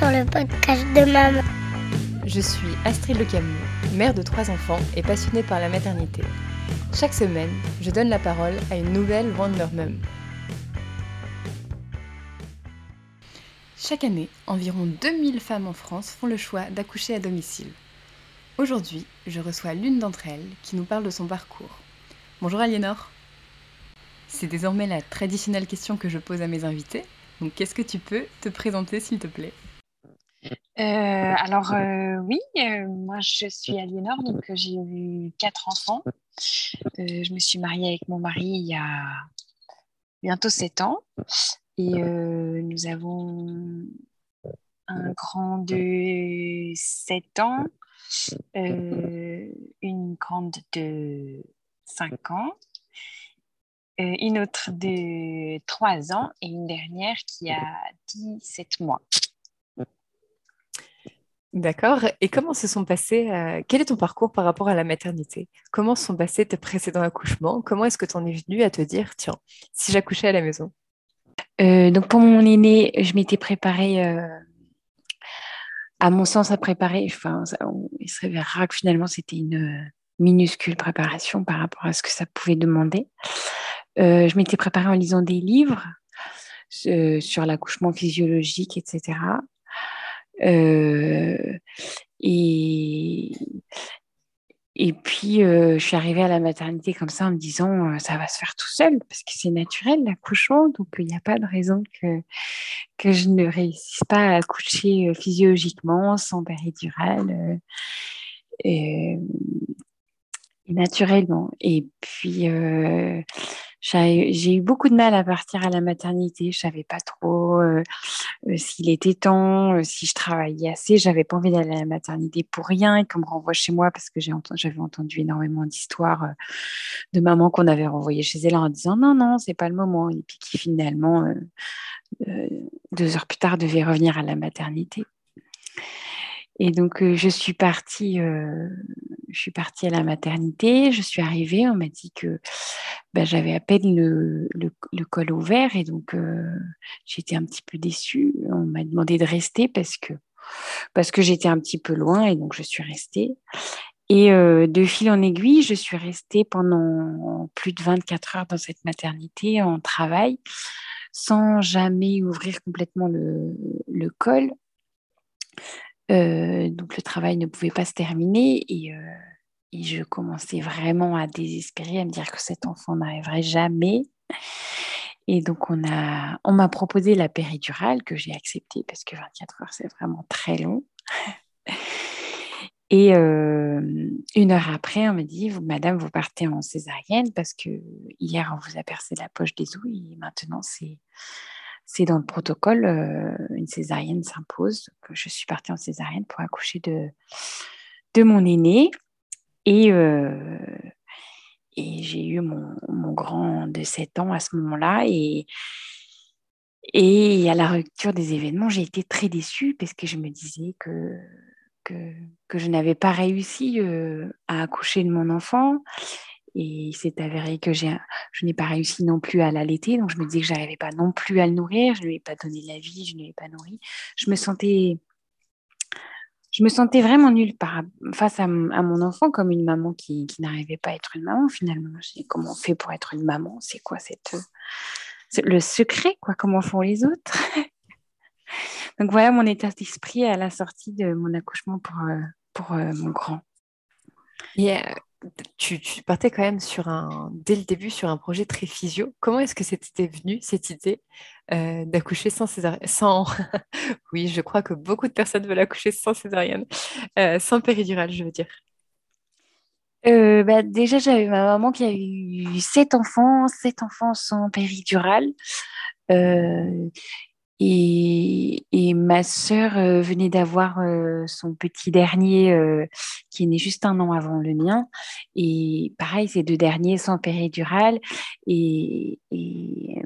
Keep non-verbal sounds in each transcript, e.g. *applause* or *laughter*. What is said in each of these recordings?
le podcast de. Je suis Astrid Le Camus, mère de trois enfants et passionnée par la maternité. Chaque semaine, je donne la parole à une nouvelle Wonder Mum. Chaque année, environ 2000 femmes en France font le choix d'accoucher à domicile. Aujourd'hui, je reçois l'une d'entre elles qui nous parle de son parcours. Bonjour Aliénor. C'est désormais la traditionnelle question que je pose à mes invités. Donc, qu'est-ce que tu peux te présenter, s'il te plaît? Euh, alors oui, euh, moi je suis Aliénor, donc j'ai eu quatre enfants. Euh, je me suis mariée avec mon mari il y a bientôt sept ans et nous avons un grand de 7 ans, une grande de 5 ans euh, une autre de 3 ans et une dernière qui a 17 mois. D'accord. Et comment se sont passés, euh, quel est ton parcours par rapport à la maternité? Comment se sont passés tes précédents accouchements? Comment est-ce que tu en es venu à te dire, tiens, si j'accouchais à la maison? Euh, Donc pour mon aîné, je m'étais préparée, à mon sens, à préparer, enfin, il se révélera que finalement c'était une minuscule préparation par rapport à ce que ça pouvait demander. Euh, je m'étais préparée en lisant des livres euh, sur l'accouchement physiologique, etc. Euh, et, et puis, je suis arrivée à la maternité comme ça en me disant, ça va se faire tout seul, parce que c'est naturel l'accouchement, donc il n'y a pas de raison que, que je ne réussisse pas à accoucher physiologiquement, sans péridurale. Naturellement. Et puis, j'ai eu beaucoup de mal à partir à la maternité. Je savais pas trop euh, euh, s'il était temps, euh, si je travaillais assez. J'avais pas envie d'aller à la maternité pour rien et qu'on me renvoie chez moi parce que j'avais entendu énormément d'histoires de mamans qu'on avait renvoyées chez elle en disant non, non, c'est pas le moment. Et puis qui finalement, deux heures plus tard, devait revenir à la maternité. Et donc, je suis partie je suis partie à la maternité, je suis arrivée, on m'a dit que ben, j'avais à peine le, col ouvert et donc euh, j'étais un petit peu déçue. On m'a demandé de rester parce que, parce que j'étais un petit peu loin et donc je suis restée. Et euh, de fil en aiguille, je suis restée pendant plus de 24 heures dans cette maternité en travail sans jamais ouvrir complètement le col. Euh, donc le travail ne pouvait pas se terminer et, euh, et, je commençais vraiment à désespérer, à me dire que cet enfant n'arriverait jamais. Et donc on m'a proposé la péridurale que j'ai acceptée parce que 24 heures c'est vraiment très long. Et euh, une heure après, on me dit, Madame, vous partez en césarienne parce que hier on vous a percé la poche des os et maintenant c'est c'est dans le protocole, euh, une césarienne s'impose. Je suis partie en césarienne pour accoucher de, mon aîné. Et, euh, et j'ai eu mon, grand de 7 ans à ce moment-là. Et, à la rupture des événements, j'ai été très déçue parce que je me disais que je n'avais pas réussi euh, à accoucher de mon enfant et il s'est avéré que je n'ai pas réussi non plus à l'allaiter. Donc, je me disais que je n'arrivais pas non plus à le nourrir. Je ne lui ai pas donné la vie, je ne lui ai pas nourri. Je me sentais, je me sentais vraiment nulle face à, mon enfant comme une maman qui, n'arrivait pas à être une maman finalement. Comment on fait pour être une maman? C'est quoi cette, le secret quoi? Comment font les autres? *laughs* Donc, voilà mon état d'esprit à la sortie de mon accouchement pour, euh, pour euh, mon grand. Et tu, partais quand même sur un, dès le début sur un projet très physio. Comment est-ce que c'était venu, cette idée euh, d'accoucher sans césarienne sans... *laughs* Oui, je crois que beaucoup de personnes veulent accoucher sans césarienne, euh, sans péridurale, je veux dire. Euh, bah, déjà, j'avais ma maman qui a eu sept enfants, sept enfants sans péridurale. Et, ma sœur euh, venait d'avoir euh, son petit dernier euh, qui est né juste un an avant le mien. Et pareil, ces deux derniers sans péridurale. Et,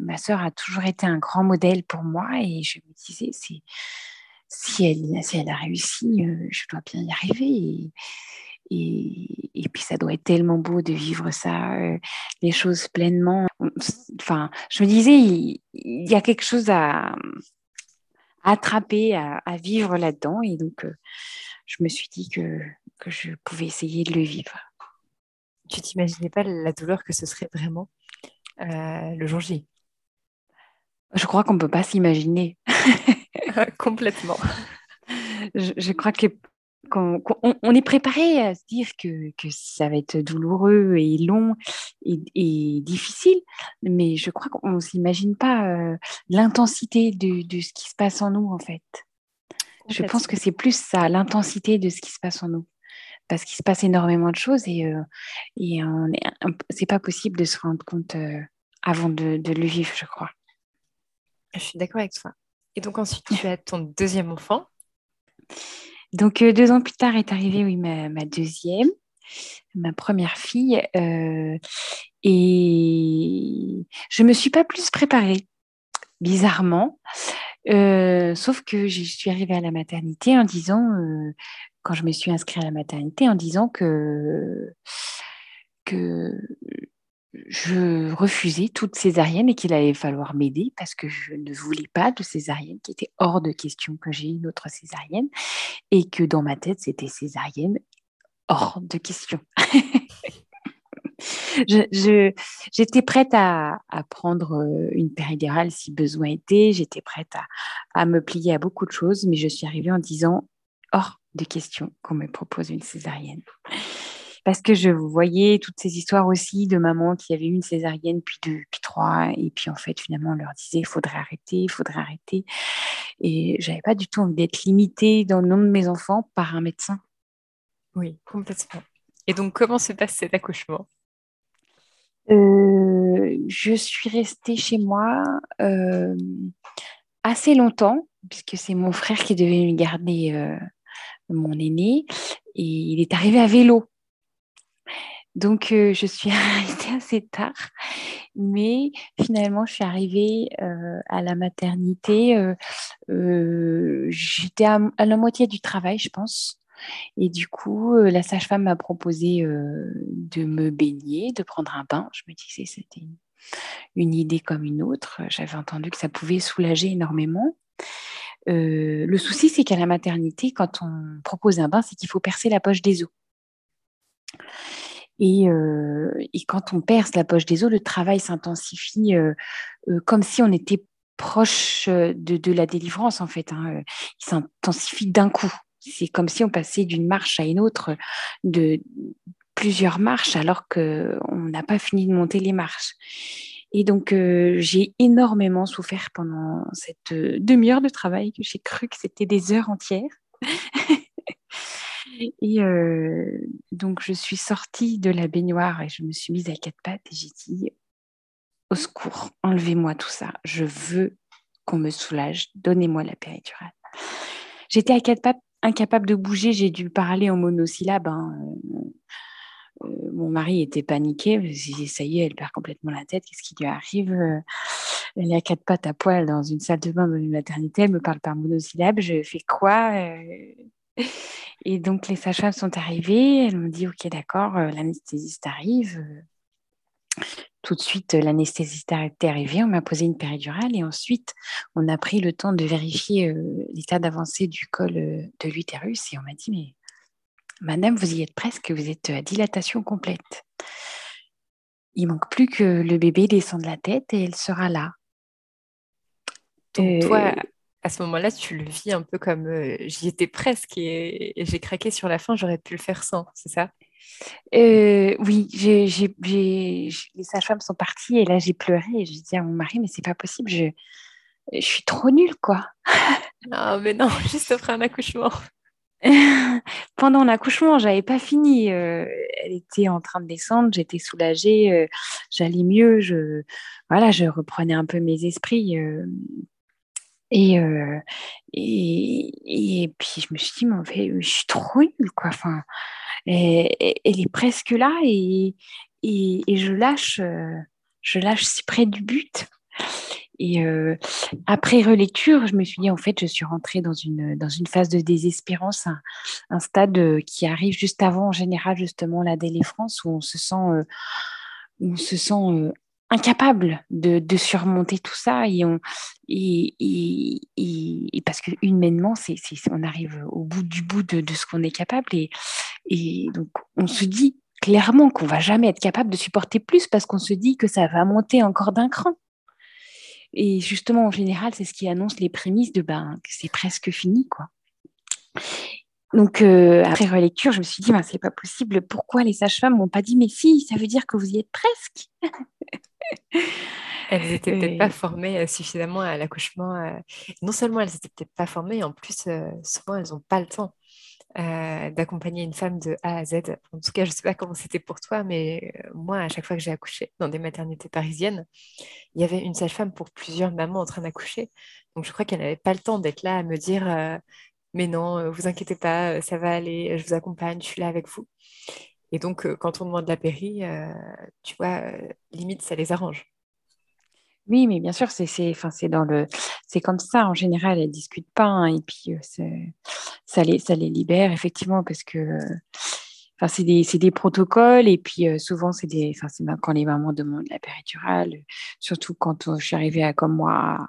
ma sœur a toujours été un grand modèle pour moi. Et je me disais, si elle, si elle a réussi, je dois bien y arriver. Et, puis ça doit être tellement beau de vivre ça, les choses pleinement. Enfin, je me disais, il, y a quelque chose à, attraper à, vivre là-dedans. Et donc, je me suis dit que, que je pouvais essayer de le vivre. Tu t'imaginais pas la douleur que ce serait vraiment le jour J? Je crois qu'on ne peut pas s'imaginer. *laughs* Complètement. Je, je, crois que on, est préparé à se dire que, que, ça va être douloureux et long et, difficile, mais je crois qu'on ne s'imagine pas euh, l'intensité de, de, ce qui se passe en nous, en fait. Je pense que c'est plus ça, l'intensité de ce qui se passe en nous. Parce qu'il se passe énormément de choses et, euh, et c'est pas possible de se rendre compte euh, avant de, de, le vivre, je crois. Je suis d'accord avec toi. Et donc ensuite, tu as ton deuxième enfant. Donc, euh, deux ans plus tard est arrivée oui, ma, deuxième, ma première fille. Euh, et je ne me suis pas plus préparée, bizarrement. Euh, sauf que je suis arrivée à la maternité en disant, quand je me suis inscrite à la maternité, en disant que, que je refusais toute césarienne et qu'il allait falloir m'aider parce que je ne voulais pas de césarienne, qui était hors de question que j'ai une autre césarienne et que dans ma tête, c'était césarienne hors de question. *laughs* J'étais prête à, prendre euh, une péridurale si besoin était, j'étais prête à, à me plier à beaucoup de choses, mais je suis arrivée en disant hors de question qu'on me propose une césarienne parce que je voyais toutes ces histoires aussi de mamans qui avaient eu une césarienne, puis deux, puis trois, et puis en fait, finalement, on leur disait, il faudrait arrêter, il faudrait arrêter. Et j'avais pas du tout envie d'être limitée dans le nom de mes enfants par un médecin. Oui, complètement. Et donc, comment se passe cet accouchement? Euh, Je suis restée chez moi euh, assez longtemps, puisque c'est mon frère qui devait me garder euh, mon aîné, et il est arrivé à vélo. Donc, euh, je suis *laughs* arrêtée assez tard, mais finalement, je suis arrivée euh, à la maternité. Euh, j'étais à, la moitié du travail, je pense. Et du coup, la sage-femme m'a proposé de me baigner, de prendre un bain. Je me disais c'était une, idée comme une autre. J'avais entendu que ça pouvait soulager énormément. le souci, c'est qu'à la maternité, quand on propose un bain, c'est qu'il faut percer la poche des os. Euh, et, quand on perce la poche des os, le travail s'intensifie euh, euh, comme si on était proche de, la délivrance, en fait. Hein. Il s'intensifie d'un coup. C'est comme si on passait d'une marche à une autre, de plusieurs marches, alors qu'on n'a pas fini de monter les marches. Et donc, j'ai énormément souffert pendant cette demi-heure de travail que j'ai cru que c'était des heures entières. Et euh, donc, je suis sortie de la baignoire et je me suis mise à quatre pattes et j'ai dit Au secours, enlevez-moi tout ça. Je veux qu'on me soulage. Donnez-moi la péridurale. J'étais à quatre pattes, incapable de bouger. J'ai dû parler en monosyllabe. Hein. Euh, euh, mon mari était paniqué. Ça y est, elle perd complètement la tête. Qu'est-ce qui lui arrive? Elle est à quatre pattes à poil dans une salle de bain dans une maternité. Elle me parle par monosyllabe. Je fais quoi? *laughs* et donc, les sages-femmes sont arrivées. Elles m'ont dit Ok, d'accord, euh, l'anesthésiste arrive. Euh, tout de suite, l'anesthésiste est arrivé. On m'a posé une péridurale et ensuite, on a pris le temps de vérifier euh, l'état d'avancée du col de l'utérus. Et on m'a dit Mais madame, vous y êtes presque, vous êtes à dilatation complète. Il manque plus que le bébé descende de la tête et elle sera là. Donc, toi, à ce moment-là, tu le vis un peu comme euh, j'y étais presque et, j'ai craqué sur la fin, j'aurais pu le faire sans, c'est ça? Euh, Oui, les sages-femmes sont parties et là j'ai pleuré et j'ai dit à mon mari, mais c'est pas possible, je, je suis trop nulle quoi. non, *laughs* mais non, *laughs* juste après un accouchement. *laughs* Pendant l'accouchement, j'avais pas fini. Euh, elle était en train de descendre, j'étais soulagée, j'allais mieux, je voilà, je reprenais un peu mes esprits et, euh, et, et, puis je me suis dit, mais en fait, je suis trop nulle, quoi. Enfin, elle, est presque là et, je lâche, euh, je lâche si près du but. Et euh, après relecture, je me suis dit, en fait, je suis rentrée dans une, dans une phase de désespérance, un, stade qui arrive juste avant, en général, justement, la délivrance, où on se sent, on se sent incapable de, surmonter tout ça et, parce que humainement, on arrive au bout du bout de, ce qu'on est capable et, donc on se dit clairement qu'on va jamais être capable de supporter plus parce qu'on se dit que ça va monter encore d'un cran. Et justement, en général, c'est ce qui annonce les prémices de ben, c'est presque fini. quoi. Donc, euh, après relecture, je me suis dit, ben, c'est pas possible. Pourquoi les sages-femmes m'ont pas dit, mais si, ça veut dire que vous y êtes presque *laughs* Elles n'étaient peut-être pas formées euh, suffisamment à l'accouchement. Euh, non seulement elles n'étaient peut-être pas formées, en plus, souvent, elles n'ont pas le temps. d'accompagner une femme de A à Z. En tout cas, je ne sais pas comment c'était pour toi, mais moi, à chaque fois que j'ai accouché dans des maternités parisiennes, il y avait une sage-femme pour plusieurs mamans en train d'accoucher. Donc, je crois qu'elle n'avait pas le temps d'être là à me dire Mais non, vous inquiétez pas, ça va aller, je vous accompagne, je suis là avec vous. Et donc, quand on demande la péri, tu vois, limite, ça les arrange. Oui, mais bien sûr, c'est c'est dans le c'est comme ça en général, elles discutent pas hein, et puis ça les ça les libère effectivement parce que c'est des, protocoles et puis souvent c'est des enfin quand les mamans demandent la péridurale, surtout quand je suis arrivée à comme moi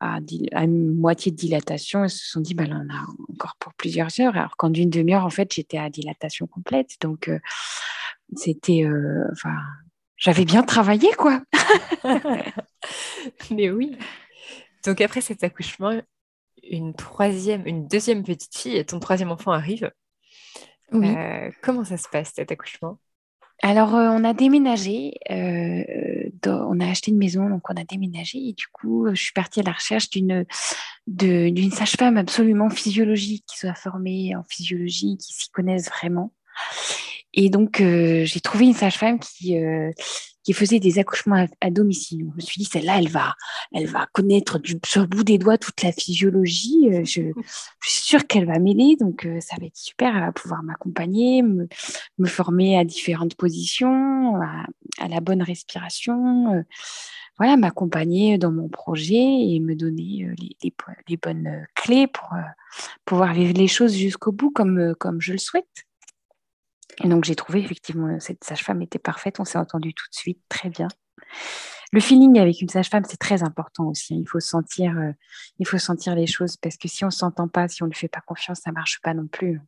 à, à, moitié de dilatation, elles se sont dit bah là on a encore pour plusieurs heures alors qu'en d'une demi-heure en fait j'étais à dilatation complète donc c'était enfin j'avais bien travaillé, quoi. *laughs* Mais oui. Donc après cet accouchement, une troisième, une deuxième petite fille ton troisième enfant arrive. Oui. Euh, comment ça se passe cet accouchement? Alors, euh, on a déménagé, euh, on a acheté une maison, donc on a déménagé. Et du coup, je suis partie à la recherche d'une d'une sage-femme absolument physiologique, qui soit formée en physiologie, qui s'y connaisse vraiment. Et donc, euh, j'ai trouvé une sage-femme qui, qui faisait des accouchements à, domicile. Je me suis dit, celle-là, elle va, elle va connaître du, sur le bout des doigts toute la physiologie. Euh, je, *laughs* suis sûre qu'elle va m'aider, donc ça va être super. Elle va pouvoir m'accompagner, me, me, former à différentes positions, à, la bonne respiration. voilà, m'accompagner dans mon projet et me donner les, les, les bonnes clés pour pouvoir vivre les choses jusqu'au bout comme, comme je le souhaite. Et donc j'ai trouvé effectivement cette sage-femme était parfaite, on s'est entendu tout de suite, très bien. Le feeling avec une sage-femme, c'est très important aussi. Hein. Il faut sentir, euh, il faut sentir les choses parce que si on s'entend pas, si on ne fait pas confiance, ça marche pas non plus.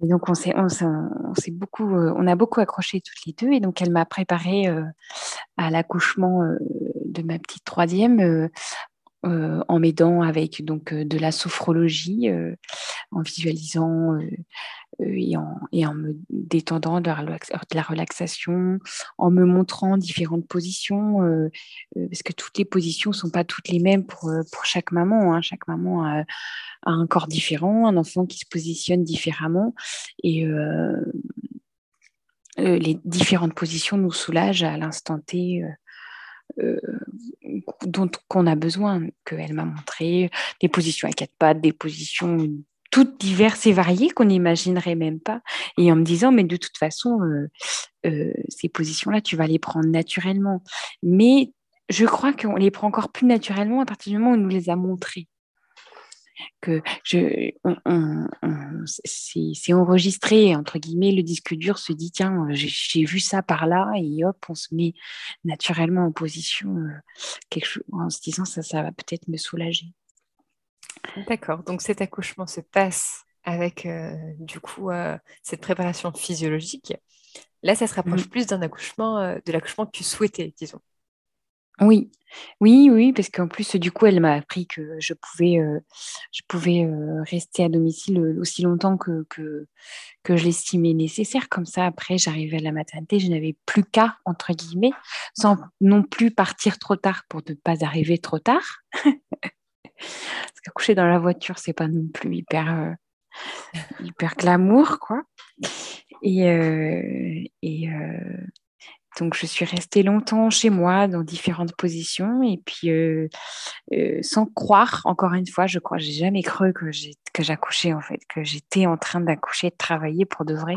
Et donc on s'est, on, s'est beaucoup, euh, on a beaucoup accroché toutes les deux. Et donc elle m'a préparé euh, à l'accouchement de ma petite troisième en m'aidant avec donc de la sophrologie, en visualisant et en, et, en, me détendant de la, relaxation, en me montrant différentes positions, parce que toutes les positions ne sont pas toutes les mêmes pour, pour chaque maman. Hein. Chaque maman a, un corps différent, un enfant qui se positionne différemment. Et les différentes positions nous soulagent à l'instant T. Euh, dont qu'on a besoin, qu'elle m'a montré, des positions à quatre pattes, des positions toutes diverses et variées qu'on n'imaginerait même pas, et en me disant, mais de toute façon, euh, euh, ces positions-là, tu vas les prendre naturellement. Mais je crois qu'on les prend encore plus naturellement à partir du moment où on nous les a montrées que je, c'est enregistré, entre guillemets, le disque dur se dit, tiens, j'ai vu ça par là, et hop, on se met naturellement en position, euh, quelque en se disant, ça, ça va peut-être me soulager. D'accord, donc cet accouchement se passe avec, euh, du coup, euh, cette préparation physiologique. Là, ça se rapproche mmh. plus d'un accouchement, de l'accouchement que tu souhaitais, disons. Oui, oui, oui, parce qu'en plus, du coup, elle m'a appris que je pouvais, euh, je pouvais euh, rester à domicile euh, aussi longtemps que, que, que je l'estimais nécessaire. Comme ça, après, j'arrivais à la maternité, je n'avais plus qu'à, entre guillemets, sans non plus partir trop tard pour ne pas arriver trop tard. *laughs* parce qu'accoucher dans la voiture, c'est pas non plus hyper, hyper glamour, quoi. Et, et, donc, je suis restée longtemps chez moi dans différentes positions et puis euh, euh, sans croire, encore une fois, je crois, j'ai jamais cru que j'accouchais en fait, que j'étais en train d'accoucher, de travailler pour de vrai.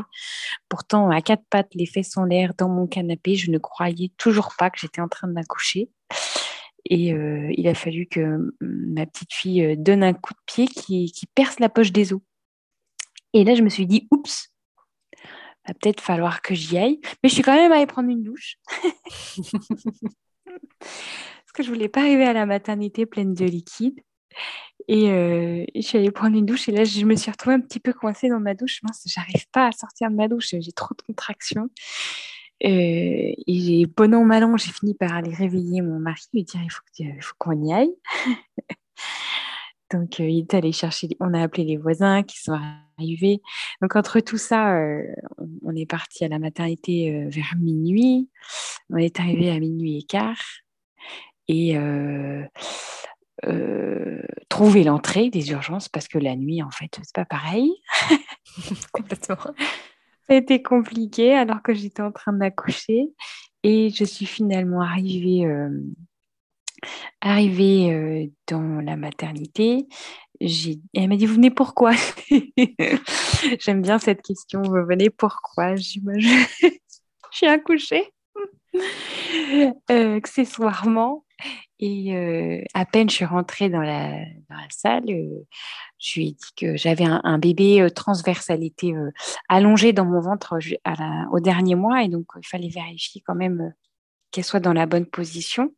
Pourtant, à quatre pattes, les fesses en l'air, dans mon canapé, je ne croyais toujours pas que j'étais en train d'accoucher. Et euh, il a fallu que ma petite fille donne un coup de pied qui, perce la poche des os. Et là, je me suis dit, oups, va peut-être falloir que j'y aille. Mais je suis quand même allée prendre une douche. *laughs* Parce que je voulais pas arriver à la maternité pleine de liquide. Et, euh, je suis allée prendre une douche et là, je me suis retrouvée un petit peu coincée dans ma douche. Mince, j'arrive pas à sortir de ma douche, j'ai trop de contractions. Euh, et bon an, mal an, j'ai fini par aller réveiller mon mari, lui dire il faut, qu'on y aille. *laughs* Donc, euh, il est allé chercher, on a appelé les voisins qui sont arrivés. Donc, entre tout ça, euh, on est parti à la maternité euh, vers minuit. On est arrivé à minuit et quart. Et trouver l'entrée des urgences parce que la nuit, en fait, c'est pas pareil. *laughs* Complètement. Été compliqué alors que j'étais en train d'accoucher. Et je suis finalement arrivée Arrivée euh, dans la maternité, elle m'a dit Vous venez pourquoi? *laughs* J'aime bien cette question Vous venez pourquoi? Je, *laughs* je... suis accouchée *laughs* euh, accessoirement. Et euh, à peine je suis rentrée dans la, dans la salle, je lui ai dit que j'avais un, bébé transverse. Elle était allongée dans mon ventre au dernier mois et donc il fallait vérifier quand même qu'elle soit dans la bonne position.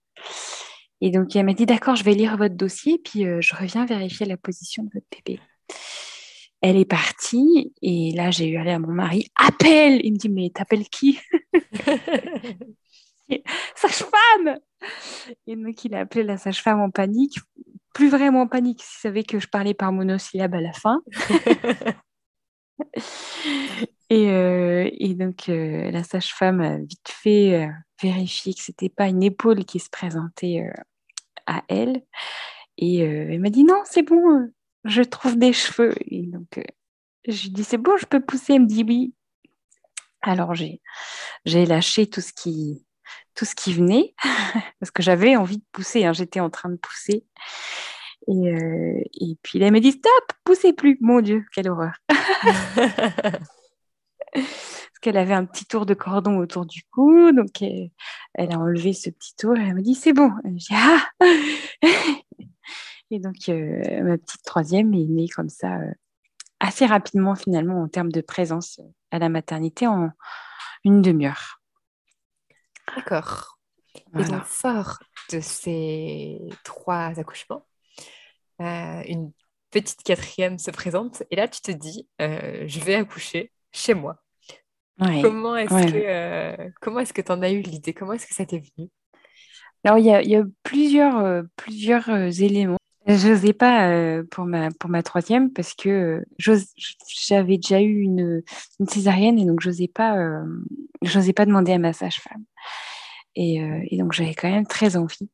Et donc, elle m'a dit, d'accord, je vais lire votre dossier, puis euh, je reviens vérifier la position de votre bébé. Elle est partie, et là, j'ai hurlé à mon mari, appelle Il me dit, mais t'appelles qui? *laughs* *laughs* Sage-femme Et donc, il a appelé la sage-femme en panique, plus vraiment en panique, s'il savait que je parlais par monosyllabe à la fin. *laughs* et, euh, et, donc, euh, la sage-femme a vite fait vérifier que ce n'était pas une épaule qui se présentait à elle. Et euh, elle m'a dit non, c'est bon, euh, je trouve des cheveux. Et donc, euh, je lui dis c'est bon, je peux pousser. Elle me dit oui. Alors, j'ai, j'ai lâché tout ce qui, tout ce qui venait *laughs* parce que j'avais envie de pousser. Hein, j'étais en train de pousser. Et, et puis, elle m'a dit stop, poussez plus. Mon Dieu, quelle horreur. *laughs* qu'elle avait un petit tour de cordon autour du cou. Donc, elle, a enlevé ce petit tour et elle m'a dit c'est bon. Et, ah *laughs* et donc, euh, ma petite troisième est née comme ça, euh, assez rapidement finalement en termes de présence à la maternité en une demi-heure. D'accord. Et donc, fort de ces trois accouchements, euh, une petite quatrième se présente et là, tu te dis, je vais accoucher chez moi. Comment est-ce que euh, comment est-ce que tu en as eu l'idée? Comment est-ce que ça t'est venu? Alors il y a, plusieurs euh, plusieurs euh, éléments. Je n'osais pas pour ma pour ma troisième parce que j'avais déjà eu une, une, césarienne et donc j'osais pas j'osais pas demander à ma sage-femme. Et, et, donc j'avais quand même très envie.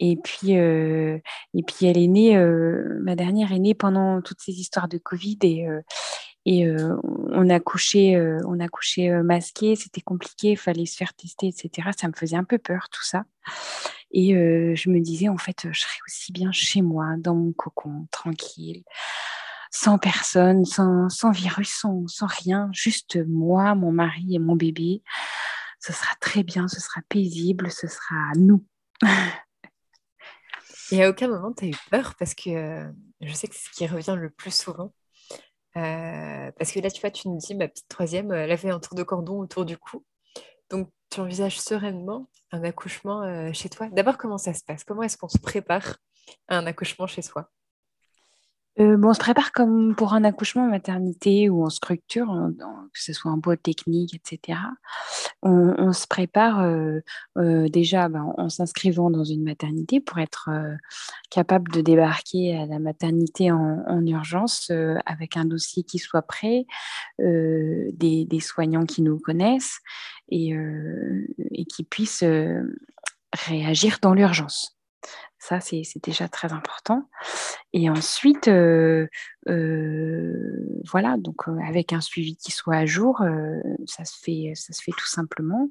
Et puis, et puis elle est née, ma dernière est née pendant toutes ces histoires de Covid et, et euh, on a couché, euh, on a couché euh, masqué, c'était compliqué, il fallait se faire tester, etc. Ça me faisait un peu peur tout ça. Et je me disais, en fait, je serais aussi bien chez moi, dans mon cocon, tranquille, sans personne, sans, virus, sans, rien, juste moi, mon mari et mon bébé. Ce sera très bien, ce sera paisible, ce sera nous. Et à aucun moment, tu as eu peur parce que je sais que c'est ce qui revient le plus souvent parce que là, tu vois, tu nous dis, ma petite troisième, elle avait un tour de cordon autour du cou. Donc, tu envisages sereinement un accouchement euh, chez toi. D'abord, comment ça se passe? Comment est-ce qu'on se prépare à un accouchement chez soi? Euh, bon, on se prépare comme pour un accouchement en maternité ou en structure, que ce soit en boîte technique, etc. On, se prépare euh, euh, déjà ben, en s'inscrivant dans une maternité pour être capable de débarquer à la maternité en, urgence avec un dossier qui soit prêt, des, des, soignants qui nous connaissent et, et qui puissent réagir dans l'urgence. Ça, c'est déjà très important. Et ensuite, euh, euh, voilà, donc euh, avec un suivi qui soit à jour, ça, se fait, ça se fait tout simplement.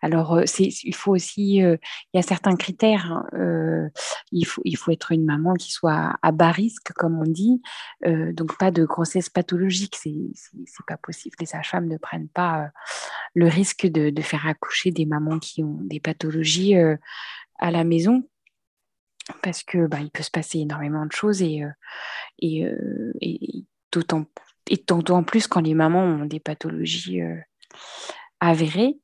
Alors, il faut aussi, il y a certains critères. Hein, il, faut, être une maman qui soit à bas risque, comme on dit. donc, pas de grossesse pathologique, c'est pas possible. Les sages-femmes ne prennent pas le risque de, faire accoucher des mamans qui ont des pathologies à la maison parce que bah, il peut se passer énormément de choses et, euh, et, euh, et d'autant et plus quand les mamans ont des pathologies euh, avérée.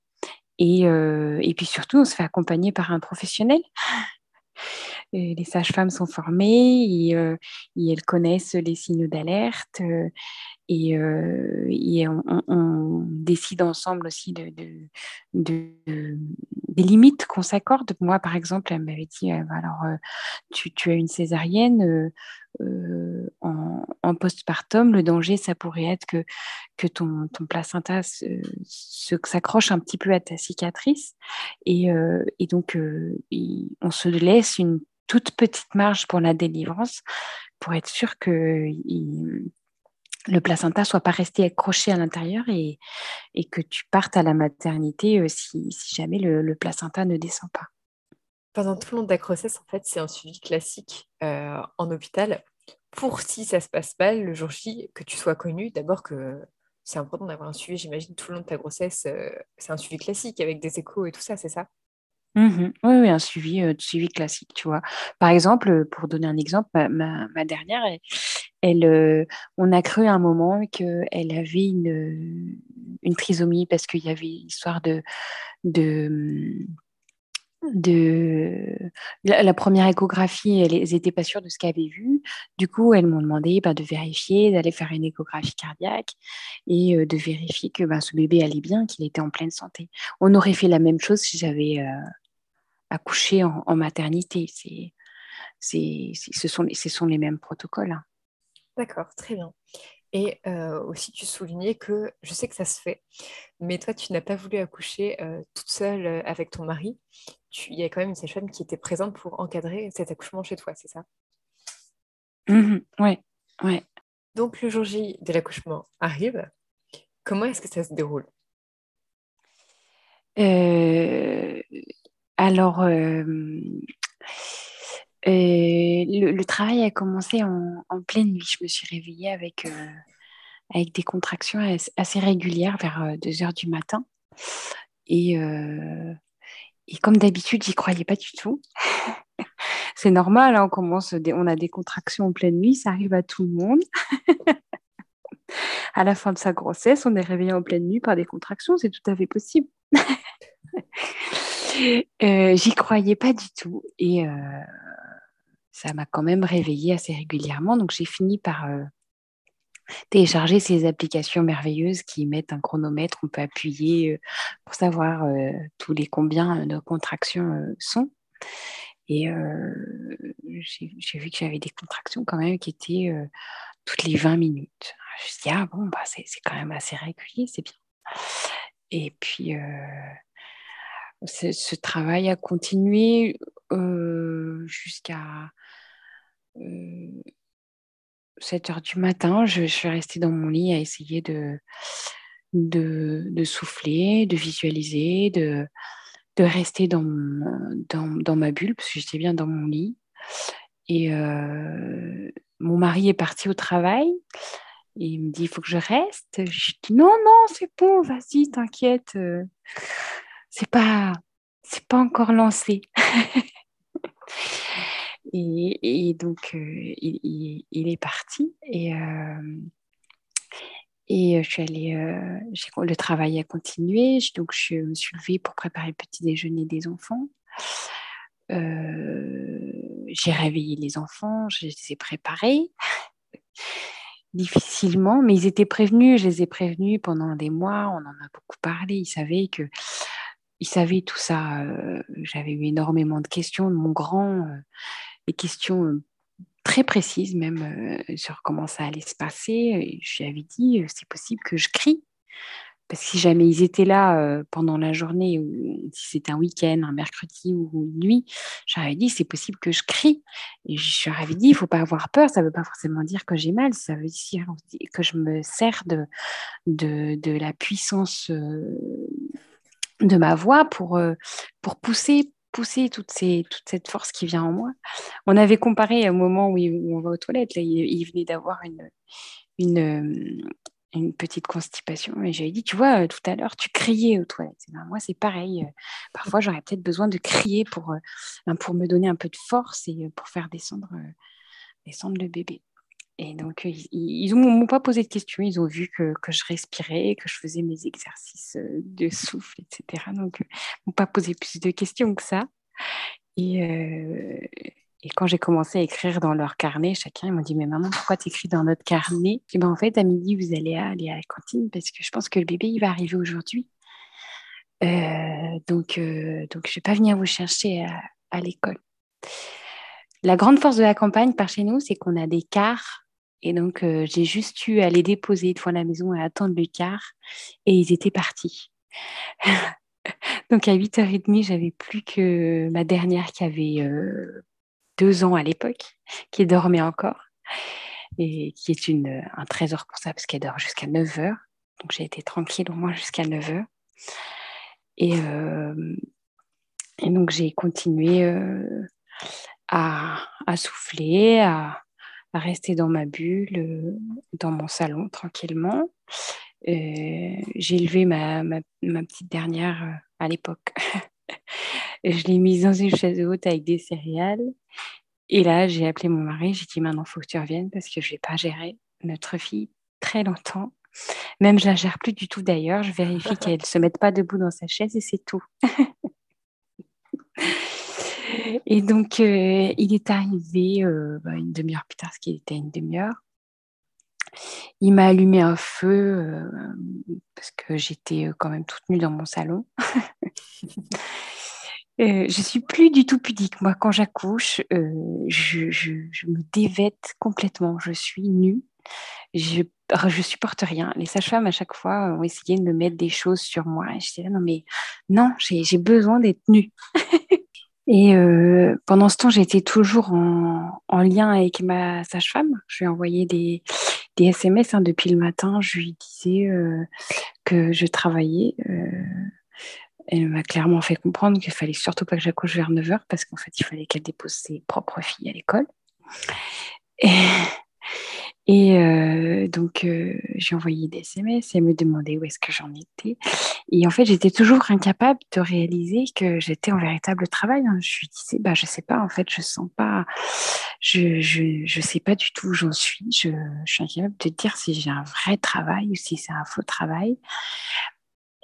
Et, et puis surtout, on se fait accompagner par un professionnel *gasps* les sages-femmes sont formées et, elles connaissent les signaux d'alerte et, on, décide ensemble aussi de, des limites qu'on s'accorde. Moi, par exemple, elle m'avait dit alors, tu, as une césarienne en, postpartum, le danger, ça pourrait être que, que ton, ton placenta s'accroche un petit peu à ta cicatrice. Et, et donc, on se laisse une toute petite marge pour la délivrance pour être sûr que le placenta soit pas resté accroché à l'intérieur et, que tu partes à la maternité euh, si, jamais le, placenta ne descend pas. Pendant tout le long de la grossesse, en fait, c'est un suivi classique euh, en hôpital. Pour si ça se passe mal, le jour J, que tu sois connu, d'abord que c'est important d'avoir un suivi, j'imagine, tout le long de ta grossesse, euh, c'est un suivi classique avec des échos et tout ça, c'est ça? Mmh oui, oui, un suivi, suivi classique, tu vois. Par exemple, pour donner un exemple, ma, dernière, elle, on a cru à un moment qu'elle avait une, une trisomie parce qu'il y avait histoire de, de, de la, première échographie, elles n'étaient pas sûres de ce qu'elles avaient vu. Du coup, elles m'ont demandé bah, de vérifier, d'aller faire une échographie cardiaque et de vérifier que bah, ce bébé allait bien, qu'il était en pleine santé. On aurait fait la même chose si j'avais accoucher en, maternité. C'est, ce, sont, ce sont les mêmes protocoles. Hein. D'accord, très bien. Et euh, aussi, tu soulignais que je sais que ça se fait, mais toi, tu n'as pas voulu accoucher euh, toute seule euh, avec ton mari. Il y a quand même une sage-femme qui était présente pour encadrer cet accouchement chez toi, c'est ça? Mmh Oui, ouais. Donc, le jour J de l'accouchement arrive. Comment est-ce que ça se déroule? Alors, euh, le, travail a commencé en, pleine nuit. Je me suis réveillée avec, euh, avec des contractions assez régulières vers 2 heures du matin. Et, et comme d'habitude, j'y croyais pas du tout. *laughs* C'est normal, hein, on, commence on a des contractions en pleine nuit, ça arrive à tout le monde. *laughs* à la fin de sa grossesse, on est réveillé en pleine nuit par des contractions, c'est tout à fait possible. *laughs* Euh, j'y croyais pas du tout. Et euh, ça m'a quand même réveillée assez régulièrement. Donc j'ai fini par euh, télécharger ces applications merveilleuses qui mettent un chronomètre. On peut appuyer pour savoir tous les combien nos contractions sont. Et j'ai vu que j'avais des contractions quand même qui étaient toutes les 20 minutes. Je me suis dit, ah bon, bah, c'est quand même assez régulier, c'est bien. Et puis, ce travail a continué jusqu'à 7 heures du matin. Je, suis restée dans mon lit à essayer de, de, souffler, de visualiser, de, de rester dans, dans, dans, ma bulle, parce que j'étais bien dans mon lit. Et mon mari est parti au travail. Et il me dit, il faut que je reste. Je dis, non, non, c'est bon, vas-y, t'inquiète c'est pas c'est pas encore lancé. *laughs* et, donc euh, il, est parti et euh, et je suis allée, euh, le travail a continué, donc je me suis levée pour préparer le petit déjeuner des enfants. j'ai réveillé les enfants, je les ai préparés *laughs* difficilement, mais ils étaient prévenus, je les ai prévenus pendant des mois, on en a beaucoup parlé, ils savaient que il savait tout ça. Euh, j'avais eu énormément de questions de mon grand, euh, des questions euh, très précises même sur comment ça allait se passer. je lui avais dit, c'est possible que je crie. Parce que si jamais ils étaient là pendant la journée, ou si c'était un week-end, un mercredi ou une nuit, j'avais dit, c'est possible que je crie. Et je leur avais dit, il ne faut pas avoir peur, ça ne veut pas forcément dire que j'ai mal, ça veut dire que je me sers de, de la puissance de ma voix pour, euh, pousser, pousser toute, cette force qui vient en moi. On avait comparé au moment où, on va aux toilettes, il, venait d'avoir euh, une, petite constipation et j'avais dit, tu vois, tout à l'heure, tu criais aux toilettes. Ben, moi, c'est pareil. Parfois, j'aurais peut-être besoin de crier pour, euh, ben, pour me donner un peu de force et pour faire descendre le bébé. Et donc, ils ne m'ont pas posé de questions. Ils ont vu que, que, je respirais, que je faisais mes exercices de souffle, etc. Donc, ils ne m'ont pas posé plus de questions que ça. Et, euh, et quand j'ai commencé à écrire dans leur carnet, chacun m'a dit Mais maman, pourquoi tu écris dans notre carnet? Dis ben, En fait, à midi, vous allez aller à la cantine parce que je pense que le bébé, il va arriver aujourd'hui. Euh, donc, euh, donc, je ne vais pas venir vous chercher à, à l'école. La grande force de la campagne par chez nous, c'est qu'on a des cars. Et donc, euh, j'ai juste eu à les déposer devant la maison et attendre le car. Et ils étaient partis. *laughs* donc, à 8h30, j'avais plus que ma dernière qui avait euh, deux ans à l'époque, qui dormait encore. Et qui est une, un trésor pour ça, parce qu'elle dort jusqu'à 9h. Donc, j'ai été tranquille au moins jusqu'à 9h. Et, euh, et donc, j'ai continué à, à, souffler, à, à, rester dans ma bulle, dans mon salon tranquillement. j'ai élevé ma, ma, ma, petite dernière à l'époque. *laughs* je l'ai mise dans une chaise haute avec des céréales. Et là, j'ai appelé mon mari, j'ai dit maintenant, il faut que tu reviennes parce que je ne vais pas gérer notre fille très longtemps. Même je la gère plus du tout d'ailleurs. Je vérifie *laughs* qu'elle ne se mette pas debout dans sa chaise et c'est tout. *laughs* et donc, euh, il est arrivé euh, bah, une demi-heure plus tard, ce qui était une demi-heure. Il m'a allumé un feu euh, parce que j'étais quand même toute nue dans mon salon. *laughs* Je suis plus du tout pudique. Moi, quand j'accouche, je, me dévête complètement. Je suis nue. Je je supporte rien. Les sages-femmes, à chaque fois, ont essayé de me mettre des choses sur moi. Et je disais, non, mais non, j'ai besoin d'être nue. *laughs* et euh, pendant ce temps, j'étais toujours en, en, lien avec ma sage-femme. Je lui ai envoyé des, des SMS hein, depuis le matin. Je lui disais euh, que je travaillais. Euh, elle m'a clairement fait comprendre qu'il fallait surtout pas que j'accouche vers 9h parce qu'en fait, il fallait qu'elle dépose ses propres filles à l'école. Et euh, donc, euh, j'ai envoyé des SMS, elle me demandait où est-ce que j'en étais. Et en fait, j'étais toujours incapable de réaliser que j'étais en véritable travail. Hein. Je lui disais, bah, je sais pas, en fait, je sens pas, je, je, je sais pas du tout où j'en suis. Je, suis incapable de dire si j'ai un vrai travail ou si c'est un faux travail.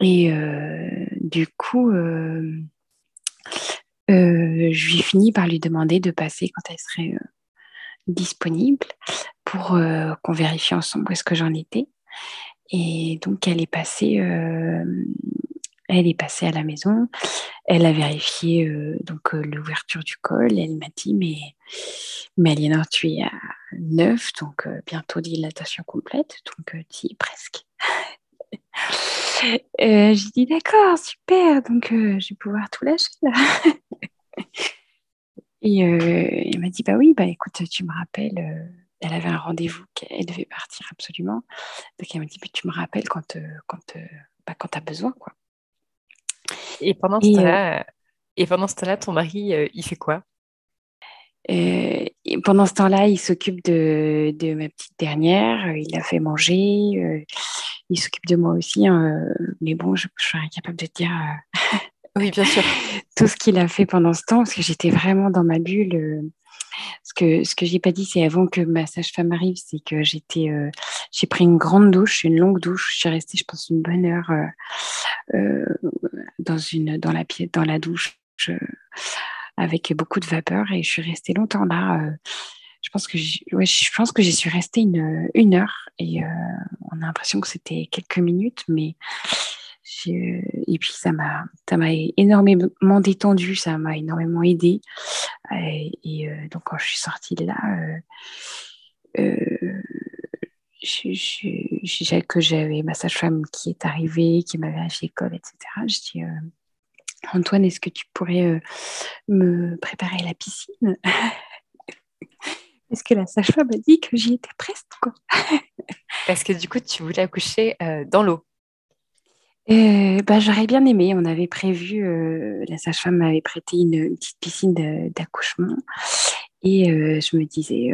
Et euh, du coup, je lui ai fini par lui demander de passer quand elle serait disponible pour qu'on vérifie ensemble où est-ce que j'en étais. Et donc, elle est passée, elle est passée à la maison. Elle a vérifié donc l'ouverture du col. Elle m'a dit mais mais Aliénor, tu es à 9, donc bientôt dilatation complète, donc tu es presque. *laughs* Euh, j'ai dit d'accord, super, donc euh, je vais pouvoir tout lâcher là. *laughs* Et euh, elle m'a dit bah oui, bah écoute, tu me rappelles, euh, elle avait un rendez-vous qu'elle devait partir absolument. Donc elle m'a dit tu me rappelles quand, quand, bah, quand tu as besoin quoi. Et pendant ce temps-là, et pendant ce temps-là, ton mari, il fait quoi? Et pendant ce temps-là, il s'occupe de, de, ma petite dernière, il la fait manger, il s'occupe de moi aussi. Hein, euh, mais bon, je, suis incapable de dire euh, oui, bien sûr. *laughs* tout ce qu'il a fait pendant ce temps, parce que j'étais vraiment dans ma bulle. Euh, ce que ce que j'ai pas dit, c'est avant que ma sage-femme arrive, c'est que j'étais, j'ai pris une grande douche, une longue douche. Je suis restée, je pense, une bonne heure dans une dans la pièce, dans la douche, avec beaucoup de vapeur, et je suis restée longtemps là je pense que ouais, je pense que j'y suis restée une, une heure et euh, on a l'impression que c'était quelques minutes, mais et puis ça m'a énormément détendu, ça m'a énormément aidé. Et, euh, donc quand je suis sortie de là, euh, je, que j'avais ma sage-femme qui est arrivée, qui m'avait vérifié l'école, etc. Je dis Antoine, est-ce que tu pourrais me préparer la piscine? Parce que la sage-femme a dit que j'y étais presque. Quoi. Parce que du coup, tu voulais accoucher euh, dans l'eau. Euh, bah, J'aurais bien aimé. On avait prévu, euh, la sage-femme m'avait prêté une, petite piscine d'accouchement. Et je me disais,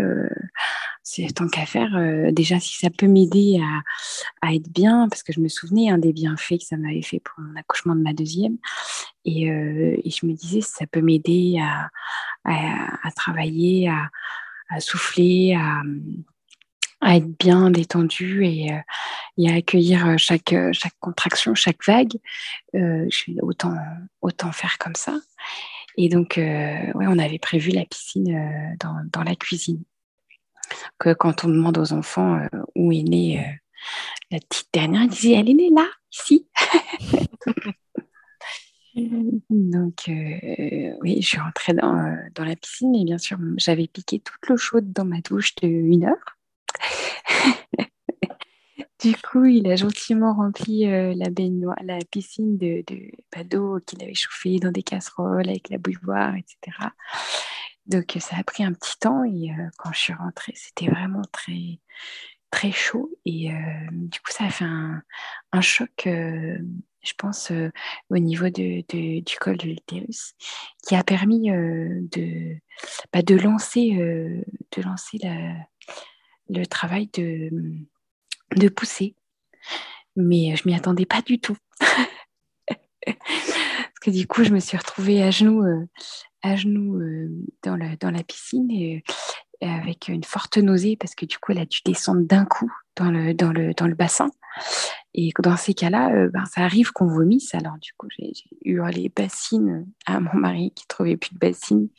c'est tant qu'à faire, déjà si ça peut m'aider à, à, être bien, parce que je me souvenais un des bienfaits que ça m'avait fait pour mon accouchement de ma deuxième. Et, et je me disais, si ça peut m'aider à, à, travailler, à souffler, à, à être bien détendue et, à accueillir chaque, chaque contraction, chaque vague. je vais autant, autant faire comme ça. Et donc, ouais, on avait prévu la piscine dans, dans, la cuisine. Que quand on demande aux enfants où est née la petite dernière, ils disaient Elle est née là, ici. *laughs* Donc, euh, oui, je suis rentrée dans, euh, dans, la piscine et bien sûr, j'avais piqué toute l'eau chaude dans ma douche de une heure. *laughs* du coup, il a gentiment rempli euh, la baignoire, la piscine de, bah, d'eau qu'il avait chauffée dans des casseroles avec la bouilloire, etc. Donc, ça a pris un petit temps et quand je suis rentrée, c'était vraiment très, très chaud et du coup, ça a fait un, choc je pense, euh, au niveau du col de l'utérus, qui a permis euh, de, bah, de lancer, euh, de lancer le travail de, de pousser. Mais je m'y attendais pas du tout. *laughs* Parce que du coup, je me suis retrouvée à genoux, à genoux dans, la, dans la piscine et, avec une forte nausée parce que du coup, elle a dû descendre d'un coup dans le, dans le, dans le bassin. Et dans ces cas-là, euh, ben, ça arrive qu'on vomisse. Alors, du coup, j'ai hurlé bassine à mon mari qui ne trouvait plus de bassine. *laughs*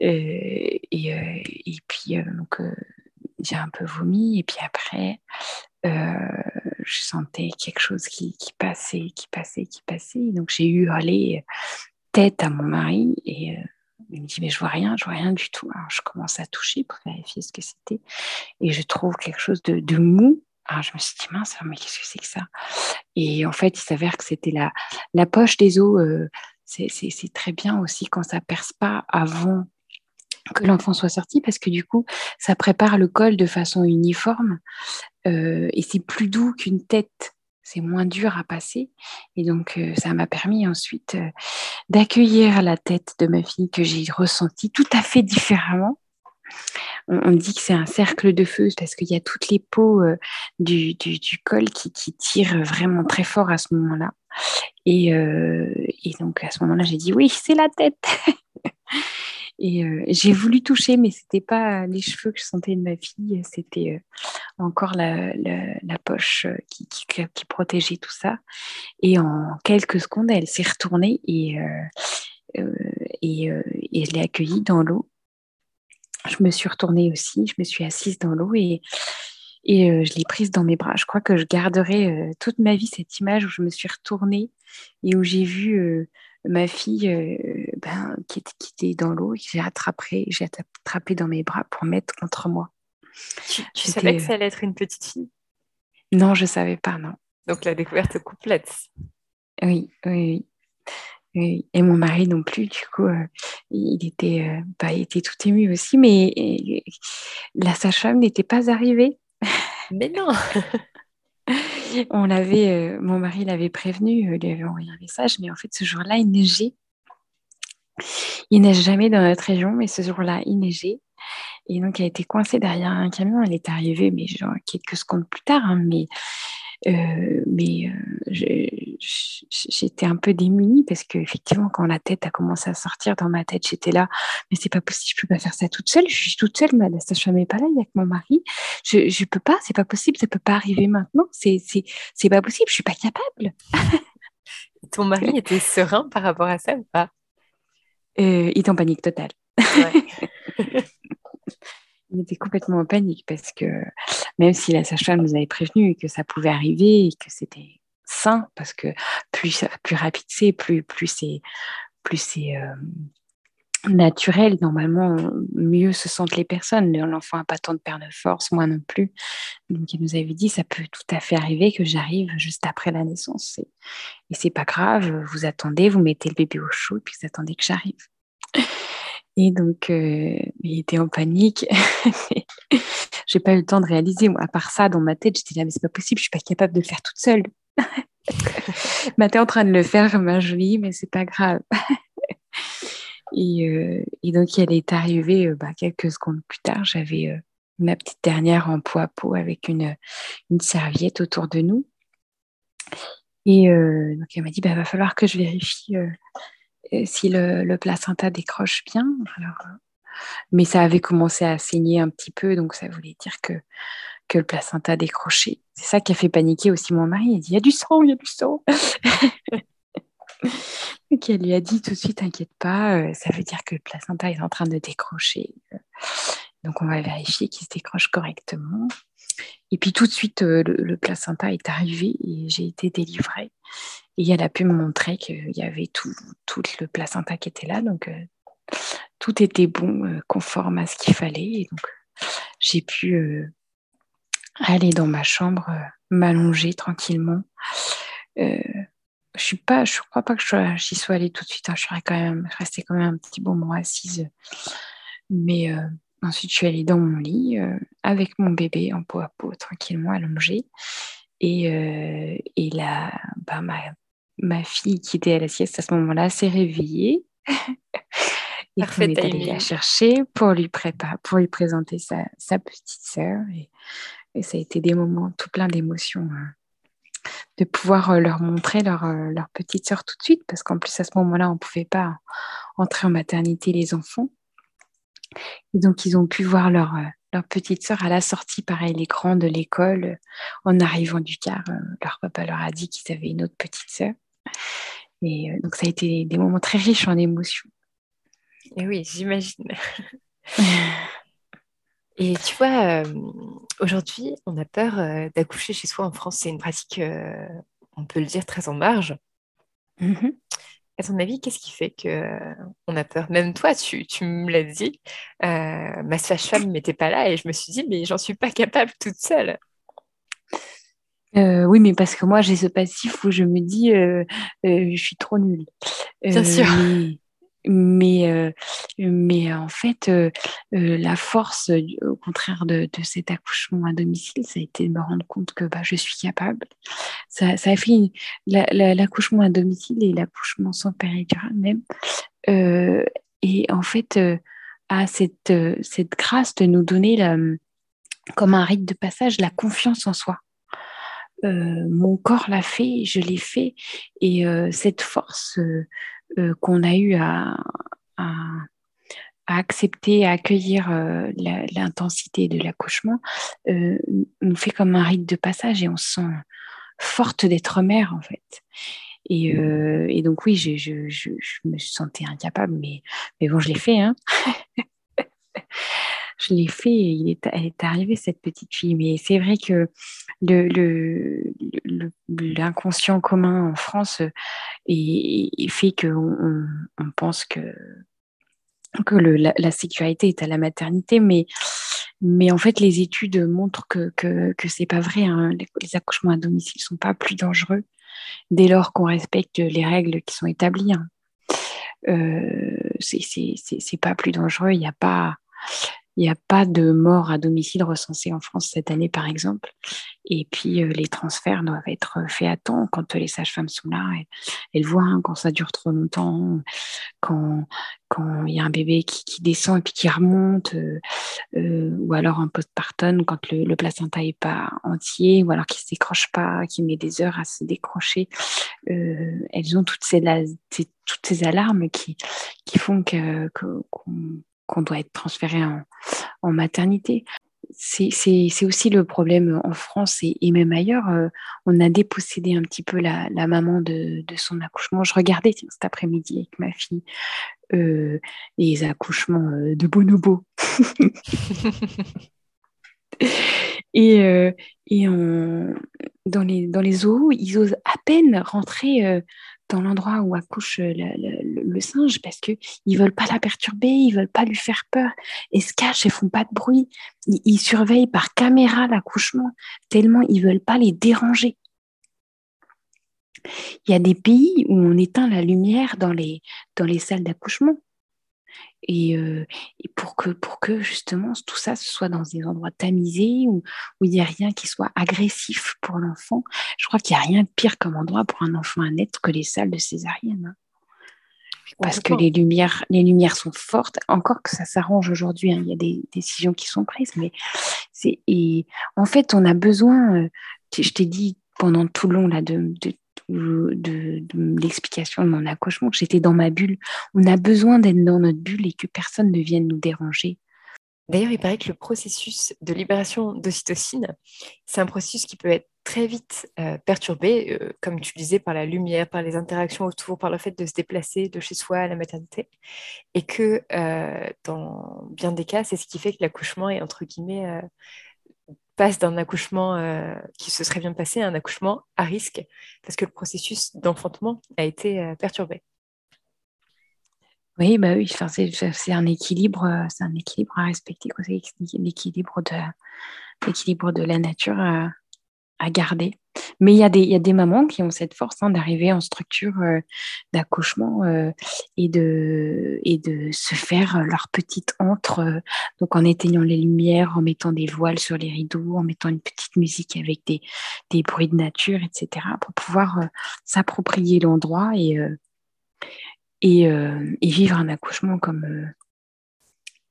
Euh, et, euh, et, puis, donc, j'ai un peu vomi. Et puis après, je sentais quelque chose qui, passait, qui passait, qui passait. Donc, j'ai hurlé tête à mon mari. Et il me dit, mais je vois rien, je vois rien du tout. Alors, je commence à toucher pour vérifier ce que c'était. Et je trouve quelque chose de, de mou alors, je me suis dit, mince, mais qu'est-ce que c'est que ça? Et en fait, il s'avère que c'était la, la poche des os. Euh, c'est très bien aussi quand ça perce pas avant que l'enfant soit sorti parce que du coup, ça prépare le col de façon uniforme euh, et c'est plus doux qu'une tête. C'est moins dur à passer. Et donc, euh, ça m'a permis ensuite d'accueillir la tête de ma fille que j'ai ressentie tout à fait différemment on, dit que c'est un cercle de feu parce qu'il y a toutes les peaux euh, du, col qui, tirent vraiment très fort à ce moment-là. Euh, et, donc à ce moment-là, j'ai dit oui, c'est la tête. *laughs* et euh, j'ai voulu toucher, mais c'était pas les cheveux que je sentais de ma fille, c'était encore la, poche qui, qui, protégeait tout ça. Et en quelques secondes, elle s'est retournée et, et, et je l'ai accueillie dans l'eau je me suis retournée aussi, je me suis assise dans l'eau et, et euh, je l'ai prise dans mes bras. Je crois que je garderai euh, toute ma vie cette image où je me suis retournée et où j'ai vu euh, ma fille ben, qui, était, qui, était, dans l'eau et que j'ai attrapé, j'ai attrapé dans mes bras pour mettre contre moi. Tu, savais que ça allait être une petite fille? Non, je ne savais pas, non. Donc la découverte complète. Oui, oui, et mon mari non plus, du coup, euh, il, était, euh, bah, il était tout ému aussi, mais la sage-femme n'était pas arrivée. Mais non *laughs* On l'avait, euh, mon mari l'avait prévenu, lui avait envoyé un message, mais en fait, ce jour-là, il neigeait. Il neige jamais dans notre région, mais ce jour-là, il neigeait. Et donc, elle a été coincée derrière un camion. Elle est arrivée, mais genre quelques secondes plus tard. Hein, mais euh, mais euh, j'étais un peu démunie parce qu'effectivement, quand la tête a commencé à sortir dans ma tête, j'étais là, mais c'est pas possible, je peux pas faire ça toute seule, je suis toute seule, mais la station n'est pas là, il y a que mon mari, je, je peux pas, c'est pas possible, ça peut pas arriver maintenant, c'est pas possible, je suis pas capable. *laughs* Ton mari était serein par rapport à ça ou pas? Euh, Il est en panique totale. Ouais. *laughs* il était complètement en panique parce que même si la sage-femme nous avait prévenu que ça pouvait arriver et que c'était sain, parce que plus, plus rapide c'est, plus, plus c'est plus c'est euh, naturel, normalement, mieux se sentent les personnes. L'enfant n'a pas tant de perte de force, moi non plus. Donc il nous avait dit, ça peut tout à fait arriver que j'arrive juste après la naissance. Et, et c'est pas grave, vous attendez, vous mettez le bébé au chaud, puis vous attendez que j'arrive. Et donc, euh, il était en panique. *laughs* j'ai pas eu le temps de réaliser. À part ça, dans ma tête, j'étais là, mais c'est pas possible, je suis pas capable de le faire toute seule. *laughs* ma tête en train de le faire, ma jolie, mais c'est pas grave. *laughs* Euh, et, donc, elle est arrivée euh, bah, quelques secondes plus tard. J'avais ma petite dernière en peau à peau avec une, une serviette autour de nous. Et donc, elle m'a dit, il bah, va falloir que je vérifie si le, placenta décroche bien. Alors, mais ça avait commencé à saigner un petit peu, donc ça voulait dire que, que le placenta a décroché. C'est ça qui a fait paniquer aussi mon mari. Il dit, il y a du sang, il y a du sang. *laughs* *laughs* donc elle lui a dit tout de suite, t'inquiète pas, euh, ça veut dire que le placenta est en train de décrocher. Donc on va vérifier qu'il se décroche correctement. Et puis tout de suite, euh, le, placenta est arrivé et j'ai été délivrée. Et elle a pu me montrer qu'il y avait tout, tout, le placenta qui était là. Donc euh, tout était bon, euh, conforme à ce qu'il fallait. Et donc j'ai pu aller dans ma chambre, m'allonger tranquillement. Je suis pas, je crois pas que j'y sois allée tout de suite. Hein. Je serais quand même, restée quand même un petit moment assise. Mais Ensuite, je suis allée dans mon lit euh, avec mon bébé en peau à peau, tranquillement allongé. Et, euh, et là, bah, ma, ma, fille qui était à la sieste à ce moment-là s'est réveillée. *laughs* et on est allé la chercher pour lui, préparer, pour lui présenter sa, sa petite sœur. Et, ça a été des moments tout plein d'émotions. Hein, de pouvoir euh, leur montrer leur, leur petite sœur tout de suite, parce qu'en plus à ce moment-là, on ne pouvait pas entrer en maternité les enfants. Et donc, ils ont pu voir leur, euh, leur petite sœur à la sortie, pareil, l'écran de l'école. En arrivant du car, euh, leur papa leur a dit qu'ils avaient une autre petite sœur. Et euh, donc, ça a été des moments très riches en émotions. Et oui, j'imagine. *laughs* Et tu vois, aujourd'hui, on a peur d'accoucher chez soi en France. C'est une pratique, on peut le dire, très en marge. Mm-hmm. À ton avis, qu'est-ce qui fait qu'on euh, a peur? Même toi, tu, me l'as dit, euh, ma sage-femme n'était pas là et je me suis dit, mais j'en suis pas capable toute seule. Euh, oui, mais parce que moi, j'ai ce passif où je me dis, je suis trop nulle. Bien sûr mais, euh, mais en fait, euh, euh, la force, au contraire de, cet accouchement à domicile, ça a été de me rendre compte que bah, je suis capable. Ça, ça a fait l'accouchement à domicile et l'accouchement sans péridurale même. et en fait, à cette, cette grâce de nous donner la, comme un rite de passage la confiance en soi. mon corps l'a fait, je l'ai fait, et cette force qu'on a eu à, accepter, à accueillir euh, l'intensité de l'accouchement, euh, nous fait comme un rite de passage et on se sent forte d'être mère en fait. Et, donc oui, je, me sentais incapable, mais, mais bon, je l'ai fait. Hein *laughs* je l'ai fait il est, elle est arrivée, cette petite fille. Mais c'est vrai que l'inconscient commun en France est, fait qu'on on pense que, la, sécurité est à la maternité, mais, en fait, les études montrent que, que, que ce n'est pas vrai. Hein. Les, accouchements à domicile ne sont pas plus dangereux dès lors qu'on respecte les règles qui sont établies. Hein. Euh, c'est pas plus dangereux. Il n'y a pas il n'y a pas de mort à domicile recensée en France cette année, par exemple. Et puis, euh, les transferts doivent être faits à temps quand les sages-femmes sont là. elles voient hein, quand ça dure trop longtemps, quand il y a un bébé qui, descend et puis qui remonte, euh, euh, ou alors un postpartum quand le, placenta n'est pas entier, ou alors qu'il ne se décroche pas, qui met des heures à se décrocher. elles ont toutes ces, toutes ces alarmes qui, qui font que, qu'on qu'on doit être transféré en, maternité. C'est aussi le problème en France et, même ailleurs. Euh, on a dépossédé un petit peu la, maman de, son accouchement. Je regardais cet après-midi avec ma fille euh, les accouchements euh, de bonobo. *laughs* et, dans, les, dans zoos, ils osent à peine rentrer dans l'endroit où accouche le, parce qu'ils ne veulent pas la perturber, ils ne veulent pas lui faire peur. Ils se cachent et font pas de bruit. Ils, surveillent par caméra l'accouchement tellement ils ne veulent pas les déranger. Il y a des pays où on éteint la lumière dans les, salles d'accouchement. Euh, et, pour, que, pour que justement tout ça soit dans des endroits tamisés où, où il n'y a rien qui soit agressif pour l'enfant. Je crois qu'il n'y a rien de pire comme endroit pour un enfant à naître que les salles de césarienne. Hein. Parce que les lumières, les lumières sont fortes, encore que ça s'arrange aujourd'hui, hein. il y a des décisions qui sont prises, mais c'est. Et en fait, on a besoin, euh, je t'ai dit pendant tout le long là, de, de, l'explication de mon accouchement. J'étais dans ma bulle. On a besoin d'être dans notre bulle et que personne ne vienne nous déranger. D'ailleurs, il paraît que le processus de libération d'ocytocine, c'est un processus qui peut être très vite euh, perturbé, euh, comme tu disais, par la lumière, par les interactions autour, par le fait de se déplacer de chez soi à la maternité. Et que euh, dans bien des cas, c'est ce qui fait que l'accouchement est, entre guillemets, passe d'un accouchement qui se serait bien passé à un accouchement à risque, parce que le processus d'enfantement a été perturbé. Oui, bah oui, c'est un équilibre, euh, c'est un équilibre à respecter, l'équilibre de, l'équilibre de la nature à, garder. Mais il y, y a des mamans qui ont cette force hein, d'arriver en structure euh, d'accouchement euh, et, de, et de se faire leur petite entre, donc en éteignant les lumières, en mettant des voiles sur les rideaux, en mettant une petite musique avec des, des bruits de nature, etc., pour pouvoir s'approprier l'endroit et, euh, et, vivre un accouchement comme, euh,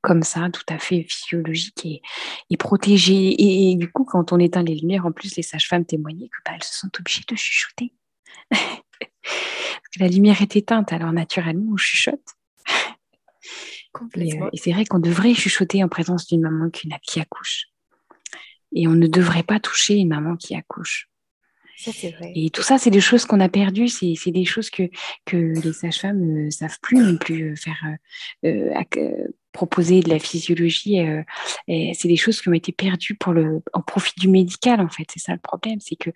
comme ça, tout à fait physiologique et, et protégé. Et, du coup, quand on éteint les lumières, en plus, les sages-femmes témoignaient que bah, elles se sont obligées de chuchoter. *laughs* Parce que la lumière est éteinte, alors naturellement, on chuchote. Euh, et, c'est vrai qu'on devrait chuchoter en présence d'une maman qui, qui accouche. Et on ne devrait pas toucher une maman qui accouche. Et tout ça, c'est des choses qu'on a perdues, c'est des choses que, que les sages-femmes ne savent plus non plus euh, faire euh, euh, proposer de la physiologie. c'est des choses qui ont été perdues pour le, en profit du médical, en fait. C'est ça le problème, c'est que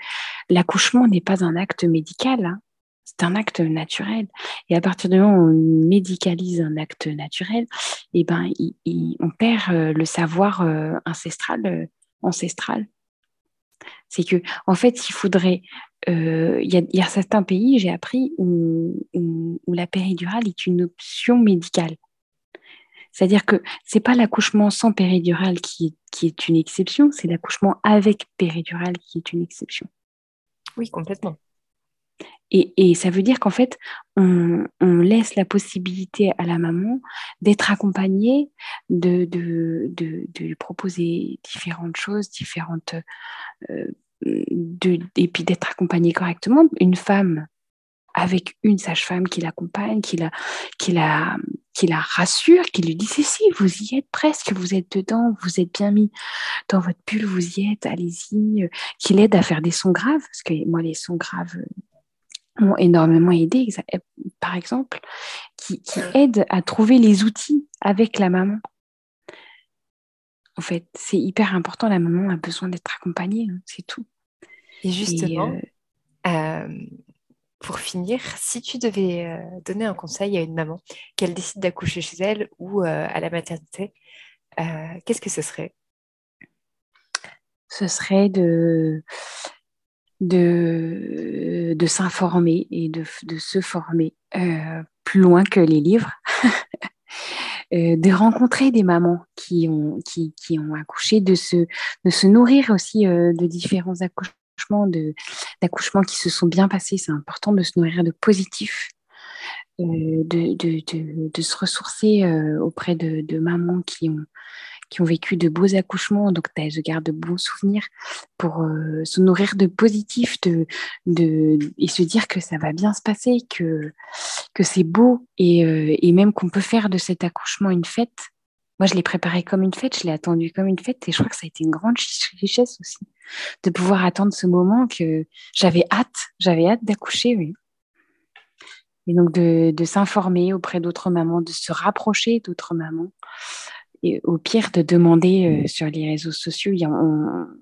l'accouchement n'est pas un acte médical. Hein. c'est un acte naturel. Et à partir du moment où on médicalise un acte naturel, eh ben, on perd le savoir ancestral. ancestral c'est que, en fait, il faudrait. Euh, il y, a certains pays, j'ai appris, où, la péridurale est une option médicale. C'est-à-dire que ce n'est pas l'accouchement sans péridurale qui est une exception, c'est l'accouchement avec péridurale qui est une exception. Oui, complètement. Et, ça veut dire qu'en fait, on, laisse la possibilité à la maman d'être accompagnée, de, de, lui proposer différentes choses, différentes. Euh, et puis d'être accompagnée correctement. Une femme avec une sage-femme qui l'accompagne, qui la, qui, la, qui la rassure, qui lui dit si, si, vous y êtes presque, vous êtes dedans, vous êtes bien mis dans votre bulle, vous y êtes, allez-y, euh, qui l'aide à faire des sons graves, parce que moi, les sons graves, m'ont énormément aidé, par exemple, qui, qui aident à trouver les outils avec la maman. En fait, c'est hyper important, la maman a besoin d'être accompagnée, hein, c'est tout. Et justement, euh, euh, pour finir, si tu devais euh, donner un conseil à une maman, qu'elle décide d'accoucher chez elle ou à la maternité, qu'est-ce que ce serait? Ce serait de de, de s'informer et de, de, se former euh, plus loin que les livres, *laughs* euh, de rencontrer des mamans qui ont, qui, qui ont accouché, de se, de se nourrir aussi euh, de différents accouchements, d'accouchements qui se sont bien passés. C'est important de se nourrir de de, de, de, se ressourcer auprès de, mamans qui ont, qui ont vécu de beaux accouchements, donc je garde de bons souvenirs pour euh, se nourrir de positifs de, de, et se dire que ça va bien se passer, que, que c'est beau et, euh, et même qu'on peut faire de cet accouchement une fête. Moi, je l'ai préparé comme une fête, je l'ai attendu comme une fête et je crois que ça a été une grande richesse aussi de pouvoir attendre ce moment que j'avais hâte, j'avais hâte d'accoucher, oui. Et donc de, de s'informer auprès d'autres mamans, de se rapprocher d'autres mamans, au pire de demander euh, sur les réseaux sociaux, il y a,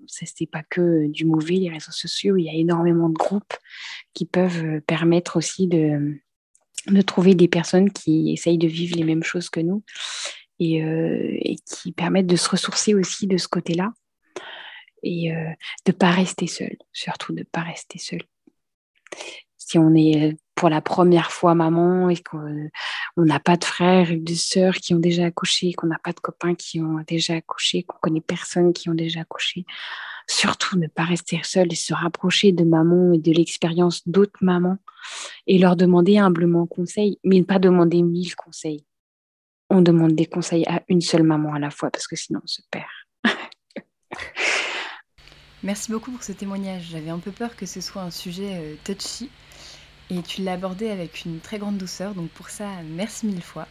c'est pas que du mauvais les réseaux sociaux, il y a énormément de groupes qui peuvent euh, permettre aussi de, de trouver des personnes qui essayent de vivre les mêmes choses que nous et, euh, et qui permettent de se ressourcer aussi de ce côté-là et de ne pas rester seul, surtout de ne pas rester seul. Si on est pour la première fois maman et qu'on n'a pas de frères et de sœurs qui ont déjà accouché, qu'on n'a pas de copains qui ont déjà accouché, qu'on connaît personne qui ont déjà accouché. Surtout ne pas rester seul et se rapprocher de maman et de l'expérience d'autres mamans et leur demander humblement conseil, mais ne pas demander mille conseils. On demande des conseils à une seule maman à la fois parce que sinon on se perd. *laughs* Merci beaucoup pour ce témoignage. J'avais un peu peur que ce soit un sujet euh, touchy et tu l'as abordé avec une très grande douceur, donc pour ça, merci mille fois.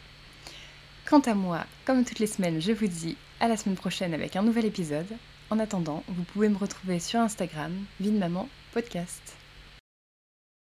Quant à moi, comme toutes les semaines, je vous dis à la semaine prochaine avec un nouvel épisode. En attendant, vous pouvez me retrouver sur Instagram, Vie de Maman Podcast.